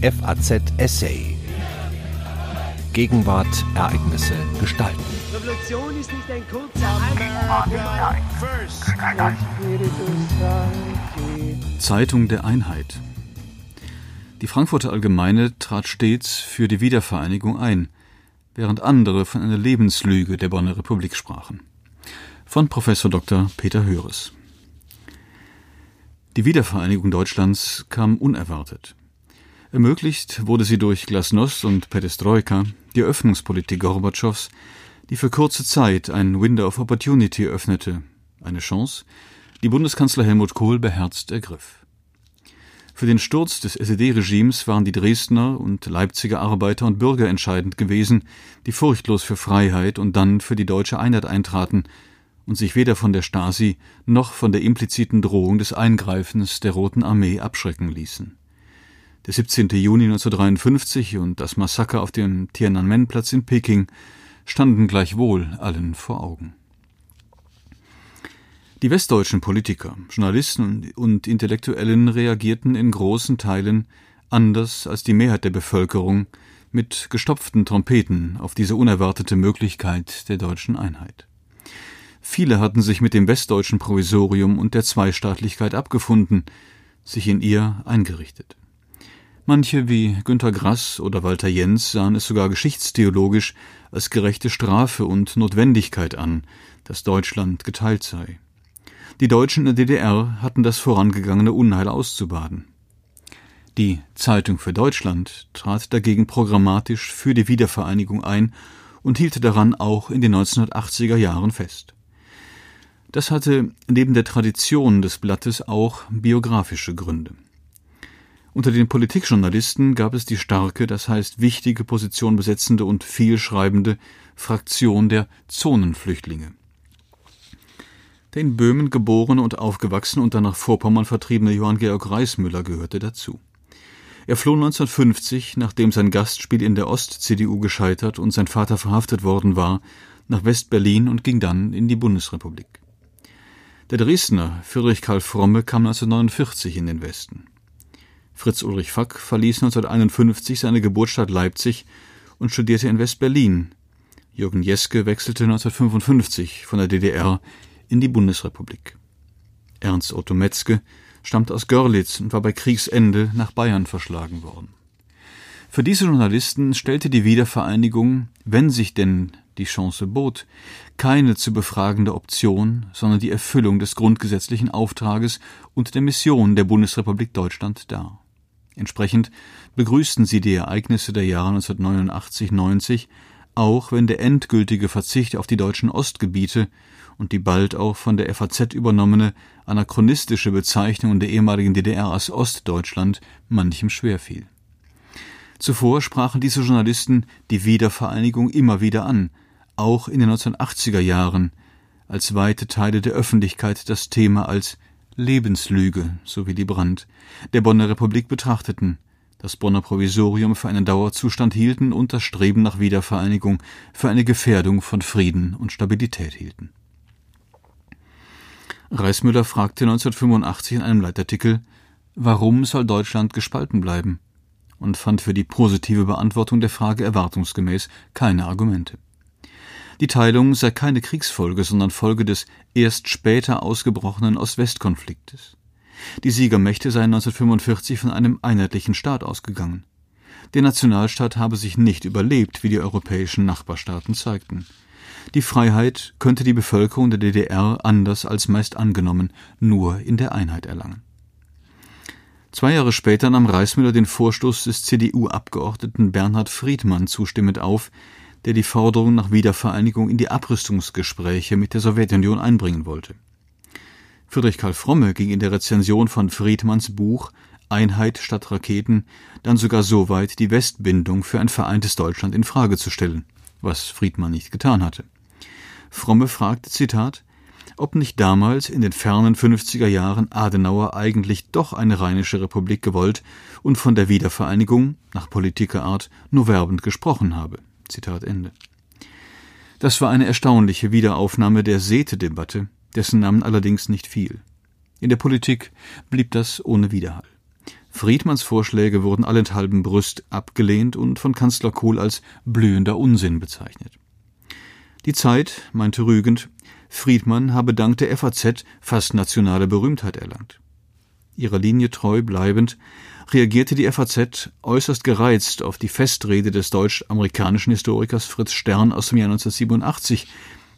FAZ Essay. Gegenwart, Ereignisse, Gestalten. Revolution ist nicht ein kurzer Zeitung der Einheit. Die Frankfurter Allgemeine trat stets für die Wiedervereinigung ein, während andere von einer Lebenslüge der Bonner Republik sprachen. Von Professor Dr. Peter Höres. Die Wiedervereinigung Deutschlands kam unerwartet. Ermöglicht wurde sie durch Glasnost und Perestroika, die Öffnungspolitik Gorbatschows, die für kurze Zeit ein Window of Opportunity öffnete, eine Chance, die Bundeskanzler Helmut Kohl beherzt ergriff. Für den Sturz des SED-Regimes waren die Dresdner und Leipziger Arbeiter und Bürger entscheidend gewesen, die furchtlos für Freiheit und dann für die deutsche Einheit eintraten und sich weder von der Stasi noch von der impliziten Drohung des Eingreifens der Roten Armee abschrecken ließen. Der 17. Juni 1953 und das Massaker auf dem Tiananmen-Platz in Peking standen gleichwohl allen vor Augen. Die westdeutschen Politiker, Journalisten und Intellektuellen reagierten in großen Teilen anders als die Mehrheit der Bevölkerung mit gestopften Trompeten auf diese unerwartete Möglichkeit der deutschen Einheit. Viele hatten sich mit dem westdeutschen Provisorium und der Zweistaatlichkeit abgefunden, sich in ihr eingerichtet. Manche wie Günter Grass oder Walter Jens sahen es sogar geschichtstheologisch als gerechte Strafe und Notwendigkeit an, dass Deutschland geteilt sei. Die Deutschen in der DDR hatten das vorangegangene Unheil auszubaden. Die Zeitung für Deutschland trat dagegen programmatisch für die Wiedervereinigung ein und hielt daran auch in den 1980er Jahren fest. Das hatte neben der Tradition des Blattes auch biografische Gründe. Unter den Politikjournalisten gab es die starke, das heißt wichtige Position besetzende und vielschreibende Fraktion der Zonenflüchtlinge. Der in Böhmen geborene und aufgewachsene und dann nach Vorpommern vertriebene Johann Georg Reismüller gehörte dazu. Er floh 1950, nachdem sein Gastspiel in der Ost-CDU gescheitert und sein Vater verhaftet worden war, nach West-Berlin und ging dann in die Bundesrepublik. Der Dresdner Friedrich Karl Fromme kam 1949 in den Westen. Fritz Ulrich Fack verließ 1951 seine Geburtsstadt Leipzig und studierte in West-Berlin. Jürgen Jeske wechselte 1955 von der DDR in die Bundesrepublik. Ernst Otto Metzke stammt aus Görlitz und war bei Kriegsende nach Bayern verschlagen worden. Für diese Journalisten stellte die Wiedervereinigung, wenn sich denn die Chance bot, keine zu befragende Option, sondern die Erfüllung des grundgesetzlichen Auftrages und der Mission der Bundesrepublik Deutschland dar. Entsprechend begrüßten sie die Ereignisse der Jahre 1989-90, auch wenn der endgültige Verzicht auf die deutschen Ostgebiete und die bald auch von der FAZ übernommene anachronistische Bezeichnung der ehemaligen DDR als Ostdeutschland manchem schwerfiel. Zuvor sprachen diese Journalisten die Wiedervereinigung immer wieder an, auch in den 1980er Jahren, als weite Teile der Öffentlichkeit das Thema als Lebenslüge, so die Brandt, der Bonner Republik betrachteten, das Bonner Provisorium für einen Dauerzustand hielten und das Streben nach Wiedervereinigung für eine Gefährdung von Frieden und Stabilität hielten. Reismüller fragte 1985 in einem Leitartikel, warum soll Deutschland gespalten bleiben? und fand für die positive Beantwortung der Frage erwartungsgemäß keine Argumente. Die Teilung sei keine Kriegsfolge, sondern Folge des erst später ausgebrochenen Ost-West-Konfliktes. Die Siegermächte seien 1945 von einem einheitlichen Staat ausgegangen. Der Nationalstaat habe sich nicht überlebt, wie die europäischen Nachbarstaaten zeigten. Die Freiheit könnte die Bevölkerung der DDR anders als meist angenommen nur in der Einheit erlangen. Zwei Jahre später nahm Reismüller den Vorstoß des CDU-Abgeordneten Bernhard Friedmann zustimmend auf, der die Forderung nach Wiedervereinigung in die Abrüstungsgespräche mit der Sowjetunion einbringen wollte. Friedrich Karl Fromme ging in der Rezension von Friedmanns Buch Einheit statt Raketen dann sogar so weit, die Westbindung für ein vereintes Deutschland in Frage zu stellen, was Friedmann nicht getan hatte. Fromme fragte, Zitat, ob nicht damals in den fernen 50er Jahren Adenauer eigentlich doch eine rheinische Republik gewollt und von der Wiedervereinigung, nach Politikerart, nur werbend gesprochen habe. Zitat Ende. Das war eine erstaunliche Wiederaufnahme der Sete-Debatte, dessen Namen allerdings nicht fiel. In der Politik blieb das ohne Widerhall. Friedmanns Vorschläge wurden allenthalben brüst abgelehnt und von Kanzler Kohl als blühender Unsinn bezeichnet. Die Zeit meinte rügend, Friedmann habe dank der FAZ fast nationale Berühmtheit erlangt. Ihrer Linie treu bleibend reagierte die FAZ äußerst gereizt auf die Festrede des deutsch-amerikanischen Historikers Fritz Stern aus dem Jahr 1987,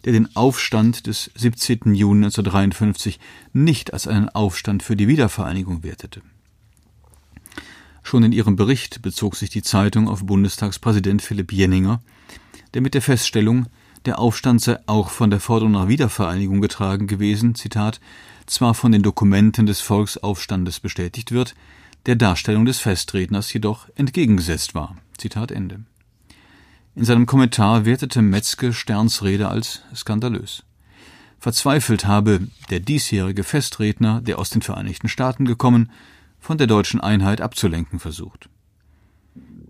der den Aufstand des 17. Juni 1953 nicht als einen Aufstand für die Wiedervereinigung wertete. Schon in ihrem Bericht bezog sich die Zeitung auf Bundestagspräsident Philipp Jenninger, der mit der Feststellung, der Aufstand sei auch von der Forderung nach Wiedervereinigung getragen gewesen, Zitat, zwar von den Dokumenten des Volksaufstandes bestätigt wird, der Darstellung des Festredners jedoch entgegengesetzt war. Zitat Ende. In seinem Kommentar wertete Metzke Sterns Rede als skandalös. Verzweifelt habe der diesjährige Festredner, der aus den Vereinigten Staaten gekommen, von der deutschen Einheit abzulenken versucht.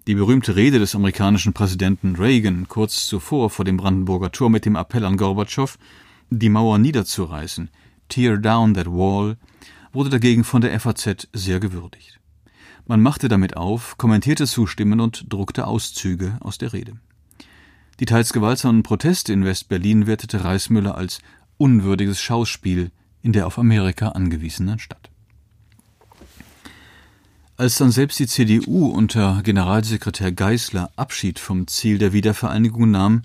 Die berühmte Rede des amerikanischen Präsidenten Reagan kurz zuvor vor dem Brandenburger Tor mit dem Appell an Gorbatschow, die Mauer niederzureißen, Tear down that wall, wurde dagegen von der FAZ sehr gewürdigt. Man machte damit auf, kommentierte Zustimmen und druckte Auszüge aus der Rede. Die teils gewaltsamen Proteste in West-Berlin wertete Reismüller als unwürdiges Schauspiel in der auf Amerika angewiesenen Stadt. Als dann selbst die CDU unter Generalsekretär Geisler Abschied vom Ziel der Wiedervereinigung nahm,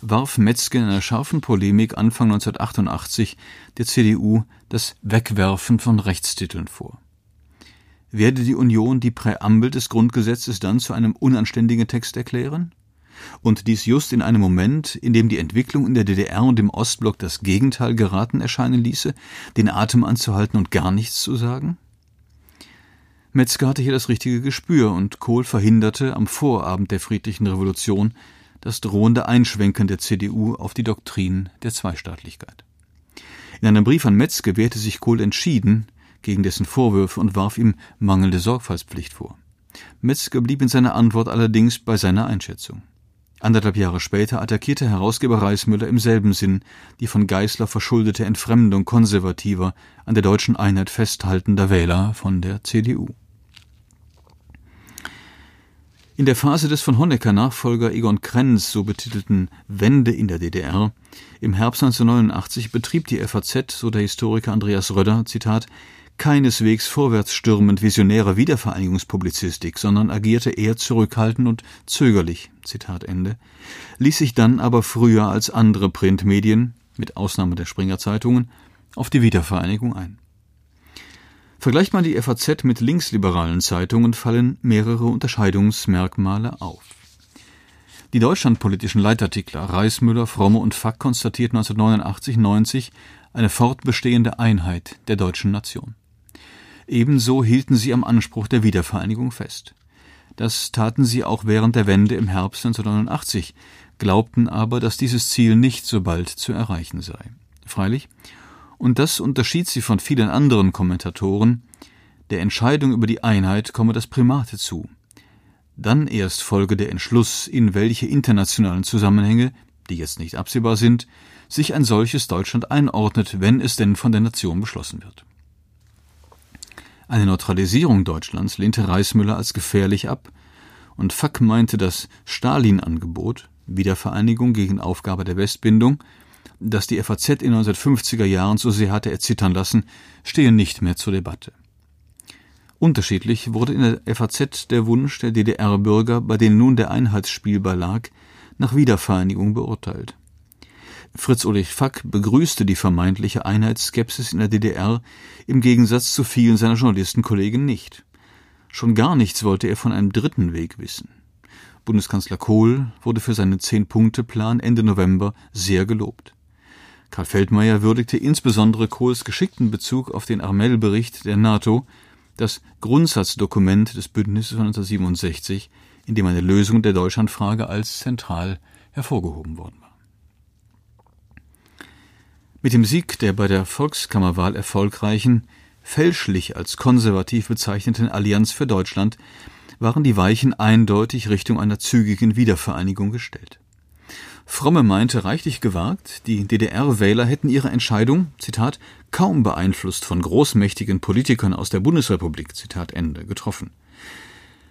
warf Metzger in einer scharfen Polemik Anfang 1988 der CDU das Wegwerfen von Rechtstiteln vor. Werde die Union die Präambel des Grundgesetzes dann zu einem unanständigen Text erklären? Und dies just in einem Moment, in dem die Entwicklung in der DDR und im Ostblock das Gegenteil geraten erscheinen ließe, den Atem anzuhalten und gar nichts zu sagen? Metzger hatte hier das richtige Gespür und Kohl verhinderte am Vorabend der friedlichen Revolution das drohende Einschwenken der CDU auf die Doktrin der Zweistaatlichkeit. In einem Brief an Metzger wehrte sich Kohl entschieden gegen dessen Vorwürfe und warf ihm mangelnde Sorgfaltspflicht vor. Metzger blieb in seiner Antwort allerdings bei seiner Einschätzung. Anderthalb Jahre später attackierte Herausgeber Reismüller im selben Sinn die von Geißler verschuldete Entfremdung konservativer, an der deutschen Einheit festhaltender Wähler von der CDU. In der Phase des von Honecker-Nachfolger Egon Krenz so betitelten Wende in der DDR im Herbst 1989 betrieb die FAZ, so der Historiker Andreas Röder, Zitat, keineswegs vorwärtsstürmend visionäre Wiedervereinigungspublizistik, sondern agierte eher zurückhaltend und zögerlich, Zitat Ende, ließ sich dann aber früher als andere Printmedien, mit Ausnahme der Springer Zeitungen, auf die Wiedervereinigung ein. Vergleicht man die FAZ mit linksliberalen Zeitungen, fallen mehrere Unterscheidungsmerkmale auf. Die deutschlandpolitischen Leitartikler Reismüller, Fromme und Fack konstatierten 1989-90 eine fortbestehende Einheit der deutschen Nation. Ebenso hielten sie am Anspruch der Wiedervereinigung fest. Das taten sie auch während der Wende im Herbst 1989, glaubten aber, dass dieses Ziel nicht so bald zu erreichen sei. Freilich, und das unterschied sie von vielen anderen Kommentatoren, der Entscheidung über die Einheit komme das Primate zu. Dann erst folge der Entschluss, in welche internationalen Zusammenhänge, die jetzt nicht absehbar sind, sich ein solches Deutschland einordnet, wenn es denn von der Nation beschlossen wird. Eine Neutralisierung Deutschlands lehnte Reismüller als gefährlich ab, und Fack meinte das Stalin-Angebot, Wiedervereinigung gegen Aufgabe der Westbindung, das die FAZ in den 1950er Jahren so sehr hatte erzittern lassen, stehe nicht mehr zur Debatte. Unterschiedlich wurde in der FAZ der Wunsch der DDR-Bürger, bei denen nun der Einheitsspielball lag, nach Wiedervereinigung beurteilt. Fritz Ulrich Fack begrüßte die vermeintliche Einheitsskepsis in der DDR im Gegensatz zu vielen seiner Journalistenkollegen nicht. Schon gar nichts wollte er von einem dritten Weg wissen. Bundeskanzler Kohl wurde für seinen Zehn-Punkte-Plan Ende November sehr gelobt. Karl Feldmayer würdigte insbesondere Kohls geschickten Bezug auf den Armel-Bericht der NATO, das Grundsatzdokument des Bündnisses von 1967, in dem eine Lösung der Deutschlandfrage als zentral hervorgehoben worden war. Mit dem Sieg der bei der Volkskammerwahl erfolgreichen, fälschlich als konservativ bezeichneten Allianz für Deutschland waren die Weichen eindeutig Richtung einer zügigen Wiedervereinigung gestellt. Fromme meinte reichlich gewagt, die DDR-Wähler hätten ihre Entscheidung, Zitat, kaum beeinflusst von großmächtigen Politikern aus der Bundesrepublik, Zitat Ende, getroffen.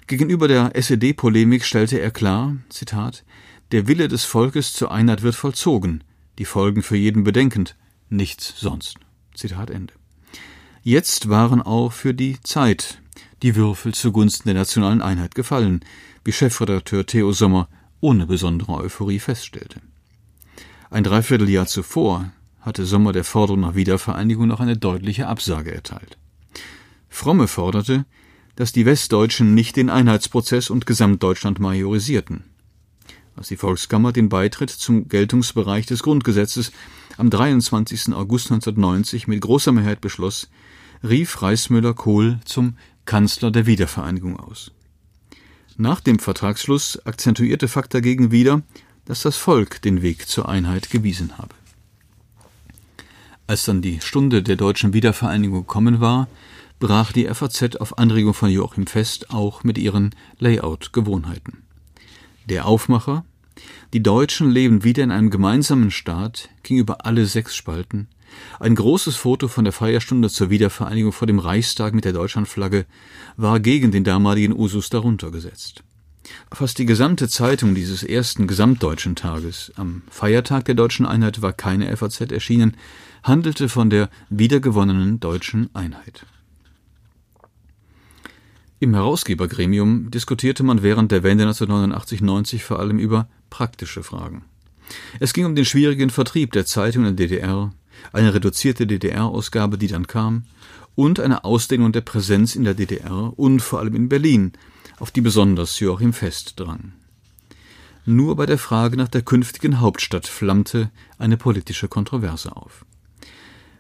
Gegenüber der SED-Polemik stellte er klar, Zitat, der Wille des Volkes zur Einheit wird vollzogen, die Folgen für jeden bedenkend, nichts sonst. Zitat Ende. Jetzt waren auch für die Zeit die Würfel zugunsten der nationalen Einheit gefallen, wie Chefredakteur Theo Sommer ohne besondere Euphorie feststellte. Ein Dreivierteljahr zuvor hatte Sommer der Forderung nach Wiedervereinigung noch eine deutliche Absage erteilt. Fromme forderte, dass die Westdeutschen nicht den Einheitsprozess und Gesamtdeutschland majorisierten. Als die Volkskammer den Beitritt zum Geltungsbereich des Grundgesetzes am 23. August 1990 mit großer Mehrheit beschloss, rief Reismüller Kohl zum Kanzler der Wiedervereinigung aus. Nach dem Vertragsschluss akzentuierte Fakt dagegen wieder, dass das Volk den Weg zur Einheit gewiesen habe. Als dann die Stunde der deutschen Wiedervereinigung gekommen war, brach die FAZ auf Anregung von Joachim Fest auch mit ihren Layout-Gewohnheiten. Der Aufmacher, die Deutschen leben wieder in einem gemeinsamen Staat, ging über alle sechs Spalten, ein großes Foto von der Feierstunde zur Wiedervereinigung vor dem Reichstag mit der Deutschlandflagge war gegen den damaligen Usus darunter gesetzt. Fast die gesamte Zeitung dieses ersten gesamtdeutschen Tages, am Feiertag der deutschen Einheit war keine FAZ erschienen, handelte von der wiedergewonnenen deutschen Einheit. Im Herausgebergremium diskutierte man während der Wende 1989-90 vor allem über praktische Fragen. Es ging um den schwierigen Vertrieb der Zeitung in der DDR, eine reduzierte DDR-Ausgabe, die dann kam, und eine Ausdehnung der Präsenz in der DDR und vor allem in Berlin, auf die besonders Joachim Fest drang. Nur bei der Frage nach der künftigen Hauptstadt flammte eine politische Kontroverse auf.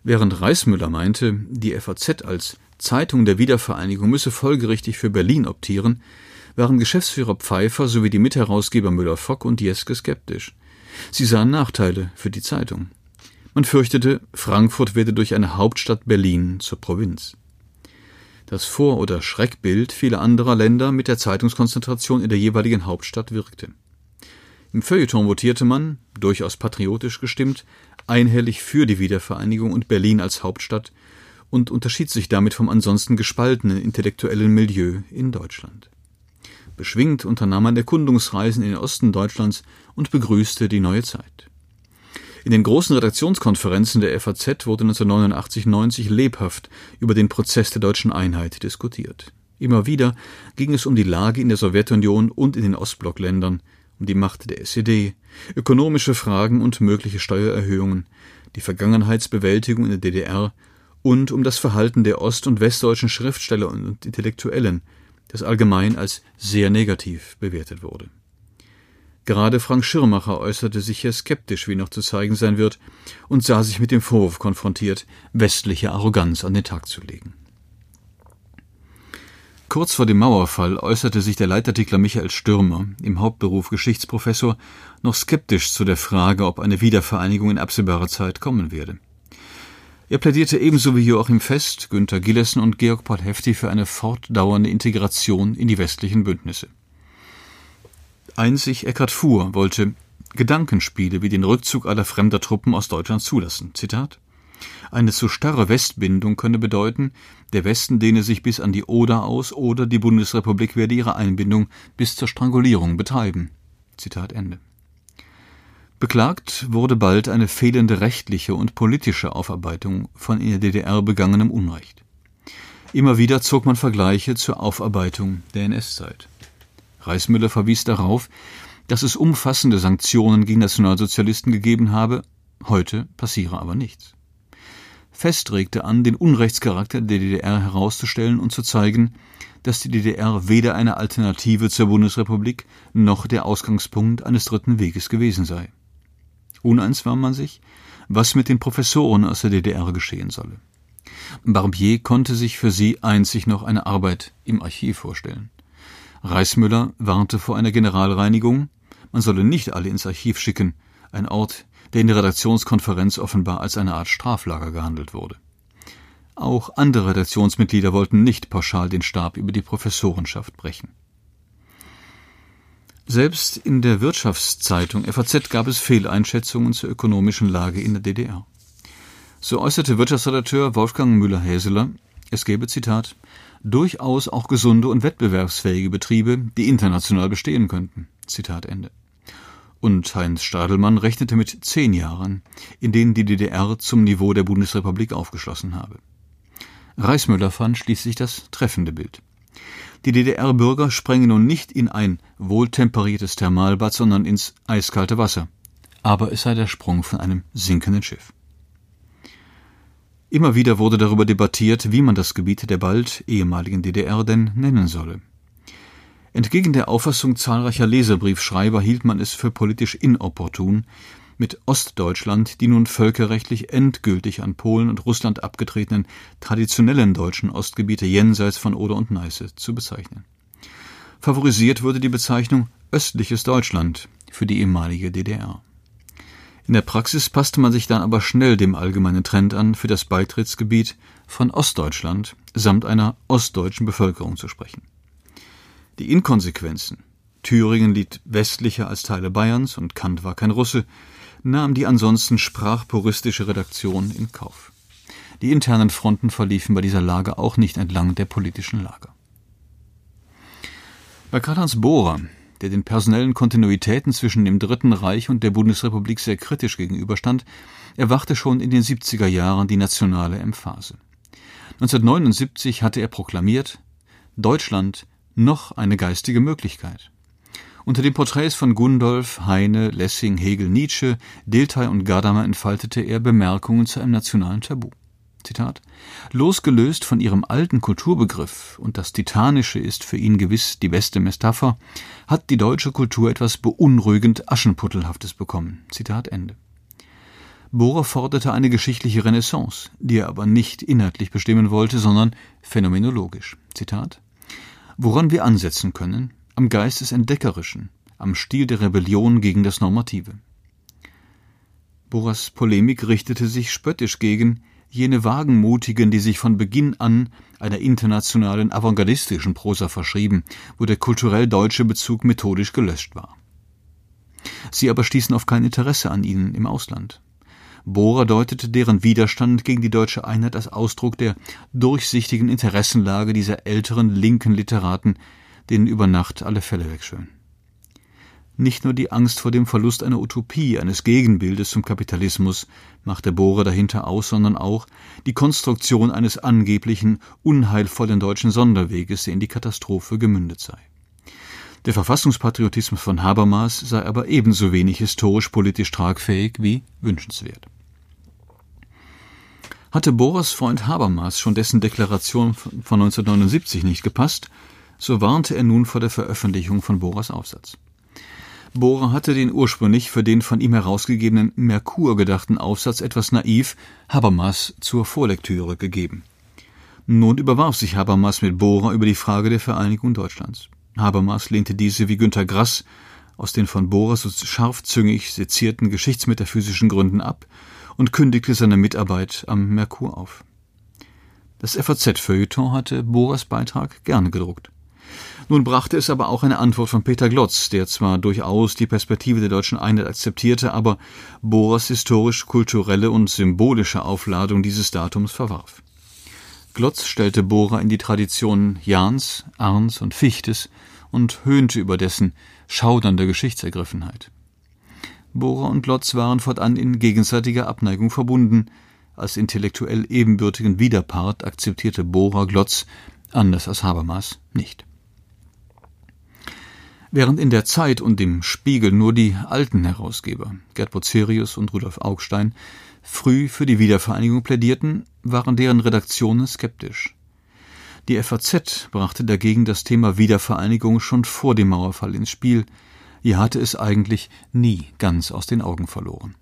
Während Reismüller meinte, die FAZ als Zeitung der Wiedervereinigung müsse folgerichtig für Berlin optieren, waren Geschäftsführer Pfeiffer sowie die Mitherausgeber Müller-Fock und Jeske skeptisch. Sie sahen Nachteile für die Zeitung. Man fürchtete, Frankfurt werde durch eine Hauptstadt Berlin zur Provinz. Das Vor- oder Schreckbild vieler anderer Länder mit der Zeitungskonzentration in der jeweiligen Hauptstadt wirkte. Im Feuilleton votierte man, durchaus patriotisch gestimmt, einhellig für die Wiedervereinigung und Berlin als Hauptstadt und unterschied sich damit vom ansonsten gespaltenen intellektuellen Milieu in Deutschland. Beschwingt unternahm man Erkundungsreisen in den Osten Deutschlands und begrüßte die neue Zeit. In den großen Redaktionskonferenzen der FAZ wurde 1989-90 lebhaft über den Prozess der deutschen Einheit diskutiert. Immer wieder ging es um die Lage in der Sowjetunion und in den Ostblockländern, um die Macht der SED, ökonomische Fragen und mögliche Steuererhöhungen, die Vergangenheitsbewältigung in der DDR und um das Verhalten der ost- und westdeutschen Schriftsteller und Intellektuellen, das allgemein als sehr negativ bewertet wurde. Gerade Frank Schirmacher äußerte sich hier skeptisch, wie noch zu zeigen sein wird, und sah sich mit dem Vorwurf konfrontiert, westliche Arroganz an den Tag zu legen. Kurz vor dem Mauerfall äußerte sich der Leitartikler Michael Stürmer, im Hauptberuf Geschichtsprofessor, noch skeptisch zu der Frage, ob eine Wiedervereinigung in absehbarer Zeit kommen werde. Er plädierte ebenso wie Joachim Fest, Günter Gillessen und Georg Paul Hefti für eine fortdauernde Integration in die westlichen Bündnisse. Einzig Eckhard Fuhr wollte Gedankenspiele wie den Rückzug aller fremder Truppen aus Deutschland zulassen. Zitat eine zu starre Westbindung könne bedeuten, der Westen dehne sich bis an die Oder aus oder die Bundesrepublik werde ihre Einbindung bis zur Strangulierung betreiben. Zitat Ende. Beklagt wurde bald eine fehlende rechtliche und politische Aufarbeitung von in der DDR begangenem Unrecht. Immer wieder zog man Vergleiche zur Aufarbeitung der NS-Zeit. Reismüller verwies darauf, dass es umfassende Sanktionen gegen Nationalsozialisten gegeben habe, heute passiere aber nichts. Fest regte an, den Unrechtscharakter der DDR herauszustellen und zu zeigen, dass die DDR weder eine Alternative zur Bundesrepublik noch der Ausgangspunkt eines dritten Weges gewesen sei. Uneins war man sich, was mit den Professoren aus der DDR geschehen solle. Barbier konnte sich für sie einzig noch eine Arbeit im Archiv vorstellen. Reismüller warnte vor einer Generalreinigung, man solle nicht alle ins Archiv schicken, ein Ort, der in der Redaktionskonferenz offenbar als eine Art Straflager gehandelt wurde. Auch andere Redaktionsmitglieder wollten nicht pauschal den Stab über die Professorenschaft brechen. Selbst in der Wirtschaftszeitung FAZ gab es Fehleinschätzungen zur ökonomischen Lage in der DDR. So äußerte Wirtschaftsredakteur Wolfgang Müller-Häseler, es gäbe, Zitat, durchaus auch gesunde und wettbewerbsfähige Betriebe, die international bestehen könnten. Zitat Ende. Und Heinz Stadelmann rechnete mit zehn Jahren, in denen die DDR zum Niveau der Bundesrepublik aufgeschlossen habe. Reismüller fand schließlich das treffende Bild. Die DDR-Bürger sprengen nun nicht in ein wohltemperiertes Thermalbad, sondern ins eiskalte Wasser. Aber es sei der Sprung von einem sinkenden Schiff. Immer wieder wurde darüber debattiert, wie man das Gebiet der bald ehemaligen DDR denn nennen solle. Entgegen der Auffassung zahlreicher Leserbriefschreiber hielt man es für politisch inopportun, mit Ostdeutschland die nun völkerrechtlich endgültig an Polen und Russland abgetretenen traditionellen deutschen Ostgebiete jenseits von Oder und Neiße zu bezeichnen. Favorisiert wurde die Bezeichnung östliches Deutschland für die ehemalige DDR. In der Praxis passte man sich dann aber schnell dem allgemeinen Trend an, für das Beitrittsgebiet von Ostdeutschland samt einer ostdeutschen Bevölkerung zu sprechen. Die Inkonsequenzen Thüringen liegt westlicher als Teile Bayerns und Kant war kein Russe, nahm die ansonsten sprachpuristische Redaktion in Kauf. Die internen Fronten verliefen bei dieser Lage auch nicht entlang der politischen Lager. Bei Karl-Heinz Bohrer, der den personellen Kontinuitäten zwischen dem Dritten Reich und der Bundesrepublik sehr kritisch gegenüberstand, erwachte schon in den 70er Jahren die nationale Emphase. 1979 hatte er proklamiert, Deutschland noch eine geistige Möglichkeit. Unter den Porträts von Gundolf, Heine, Lessing, Hegel, Nietzsche, Dilthey und Gadamer entfaltete er Bemerkungen zu einem nationalen Tabu. Zitat Losgelöst von ihrem alten Kulturbegriff, und das Titanische ist für ihn gewiss die beste Metapher, hat die deutsche Kultur etwas beunruhigend Aschenputtelhaftes bekommen. Zitat Ende. Bohrer forderte eine geschichtliche Renaissance, die er aber nicht inhaltlich bestimmen wollte, sondern phänomenologisch. Zitat woran wir ansetzen können, am Geist des Entdeckerischen, am Stil der Rebellion gegen das Normative. Boras Polemik richtete sich spöttisch gegen jene Wagenmutigen, die sich von Beginn an einer internationalen avantgardistischen Prosa verschrieben, wo der kulturell deutsche Bezug methodisch gelöscht war. Sie aber stießen auf kein Interesse an ihnen im Ausland. Bohrer deutete deren Widerstand gegen die deutsche Einheit als Ausdruck der durchsichtigen Interessenlage dieser älteren linken Literaten, denen über Nacht alle Fälle wegschwören. Nicht nur die Angst vor dem Verlust einer Utopie, eines Gegenbildes zum Kapitalismus machte Bohrer dahinter aus, sondern auch die Konstruktion eines angeblichen, unheilvollen deutschen Sonderweges, der in die Katastrophe gemündet sei. Der Verfassungspatriotismus von Habermas sei aber ebenso wenig historisch-politisch tragfähig wie wünschenswert. Hatte Bohrers Freund Habermas schon dessen Deklaration von 1979 nicht gepasst, so warnte er nun vor der Veröffentlichung von Bohrers Aufsatz. Bohrer hatte den ursprünglich für den von ihm herausgegebenen Merkur gedachten Aufsatz etwas naiv Habermas zur Vorlektüre gegeben. Nun überwarf sich Habermas mit Bohrer über die Frage der Vereinigung Deutschlands. Habermas lehnte diese wie Günter Grass aus den von Bohrer so scharfzüngig sezierten geschichtsmetaphysischen Gründen ab und kündigte seine Mitarbeit am Merkur auf. Das FAZ-Feuilleton hatte Bohrers Beitrag gerne gedruckt. Nun brachte es aber auch eine Antwort von Peter Glotz, der zwar durchaus die Perspektive der deutschen Einheit akzeptierte, aber Bohrers historisch-kulturelle und symbolische Aufladung dieses Datums verwarf. Glotz stellte Bohrer in die Traditionen Jahns, Arns und Fichtes und höhnte über dessen schaudernde Geschichtsergriffenheit. Bohrer und Lotz waren fortan in gegenseitiger Abneigung verbunden. Als intellektuell ebenbürtigen Widerpart akzeptierte Bohrer Glotz, anders als Habermas, nicht. Während in der Zeit und dem Spiegel nur die alten Herausgeber, Gerd Bucerius und Rudolf Augstein, früh für die Wiedervereinigung plädierten, waren deren Redaktionen skeptisch. Die FAZ brachte dagegen das Thema Wiedervereinigung schon vor dem Mauerfall ins Spiel, Ihr hatte es eigentlich nie ganz aus den Augen verloren.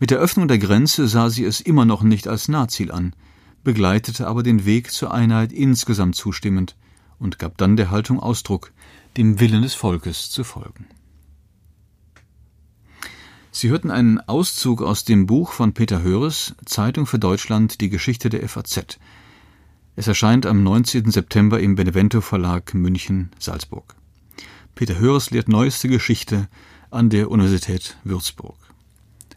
Mit der Öffnung der Grenze sah sie es immer noch nicht als Nahziel an, begleitete aber den Weg zur Einheit insgesamt zustimmend und gab dann der Haltung Ausdruck, dem Willen des Volkes zu folgen. Sie hörten einen Auszug aus dem Buch von Peter Höres, Zeitung für Deutschland, die Geschichte der FAZ. Es erscheint am 19. September im Benevento Verlag München, Salzburg. Peter Höres lehrt neueste Geschichte an der Universität Würzburg.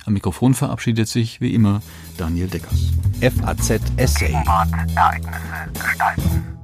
Am Mikrofon verabschiedet sich wie immer Daniel Deckers. FAZ Essay. Ereignisse gestalten.